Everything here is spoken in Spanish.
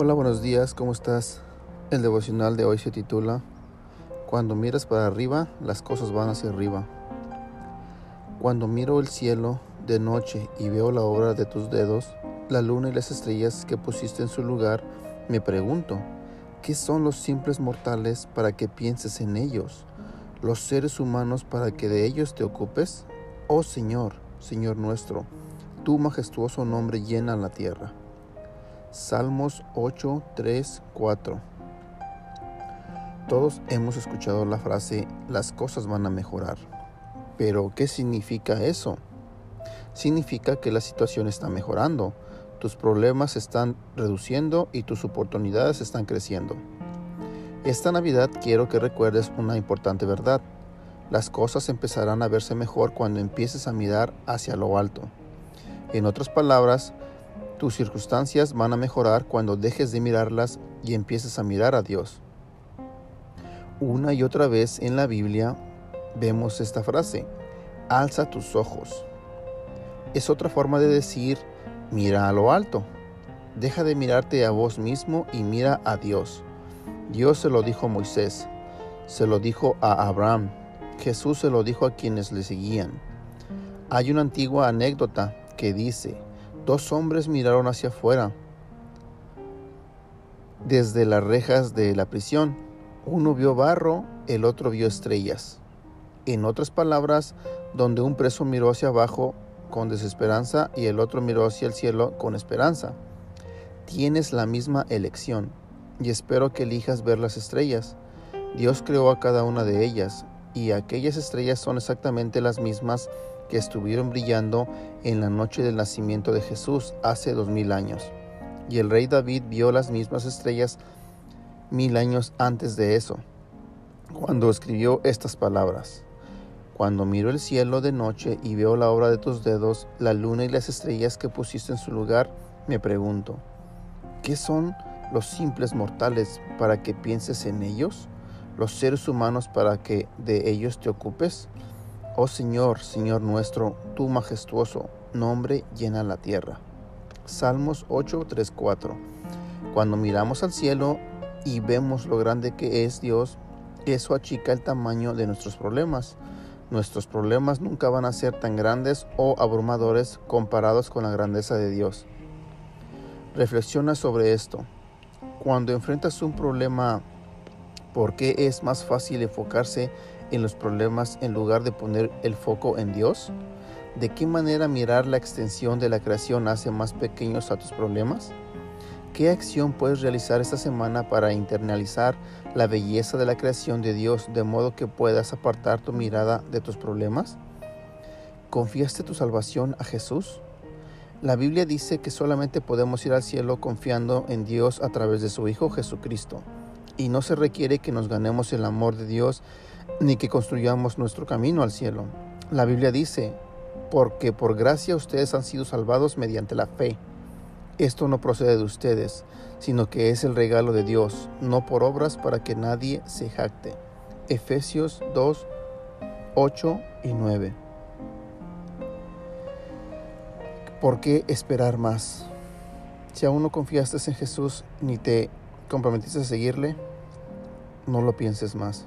Hola, buenos días, ¿cómo estás? El devocional de hoy se titula Cuando miras para arriba, las cosas van hacia arriba. Cuando miro el cielo de noche y veo la obra de tus dedos, la luna y las estrellas que pusiste en su lugar, me pregunto, ¿qué son los simples mortales para que pienses en ellos? ¿Los seres humanos para que de ellos te ocupes? Oh Señor, Señor nuestro, tu majestuoso nombre llena la tierra. Salmos 8, 3, 4. Todos hemos escuchado la frase las cosas van a mejorar. Pero, ¿qué significa eso? Significa que la situación está mejorando, tus problemas se están reduciendo y tus oportunidades están creciendo. Esta Navidad quiero que recuerdes una importante verdad. Las cosas empezarán a verse mejor cuando empieces a mirar hacia lo alto. En otras palabras, tus circunstancias van a mejorar cuando dejes de mirarlas y empieces a mirar a Dios. Una y otra vez en la Biblia vemos esta frase, alza tus ojos. Es otra forma de decir, mira a lo alto. Deja de mirarte a vos mismo y mira a Dios. Dios se lo dijo a Moisés, se lo dijo a Abraham, Jesús se lo dijo a quienes le seguían. Hay una antigua anécdota que dice, Dos hombres miraron hacia afuera desde las rejas de la prisión. Uno vio barro, el otro vio estrellas. En otras palabras, donde un preso miró hacia abajo con desesperanza y el otro miró hacia el cielo con esperanza. Tienes la misma elección y espero que elijas ver las estrellas. Dios creó a cada una de ellas y aquellas estrellas son exactamente las mismas que estuvieron brillando en la noche del nacimiento de Jesús hace dos mil años. Y el rey David vio las mismas estrellas mil años antes de eso, cuando escribió estas palabras. Cuando miro el cielo de noche y veo la obra de tus dedos, la luna y las estrellas que pusiste en su lugar, me pregunto, ¿qué son los simples mortales para que pienses en ellos? ¿Los seres humanos para que de ellos te ocupes? Oh Señor, Señor nuestro, tu majestuoso nombre llena la tierra. Salmos 8, 3, 4. Cuando miramos al cielo y vemos lo grande que es Dios, eso achica el tamaño de nuestros problemas. Nuestros problemas nunca van a ser tan grandes o abrumadores comparados con la grandeza de Dios. Reflexiona sobre esto. Cuando enfrentas un problema, ¿por qué es más fácil enfocarse en los problemas en lugar de poner el foco en Dios? ¿De qué manera mirar la extensión de la creación hace más pequeños a tus problemas? ¿Qué acción puedes realizar esta semana para internalizar la belleza de la creación de Dios de modo que puedas apartar tu mirada de tus problemas? ¿Confiaste tu salvación a Jesús? La Biblia dice que solamente podemos ir al cielo confiando en Dios a través de su Hijo Jesucristo, y no se requiere que nos ganemos el amor de Dios ni que construyamos nuestro camino al cielo. La Biblia dice, porque por gracia ustedes han sido salvados mediante la fe. Esto no procede de ustedes, sino que es el regalo de Dios, no por obras para que nadie se jacte. Efesios 2, 8 y 9. ¿Por qué esperar más? Si aún no confiaste en Jesús ni te comprometiste a seguirle, no lo pienses más.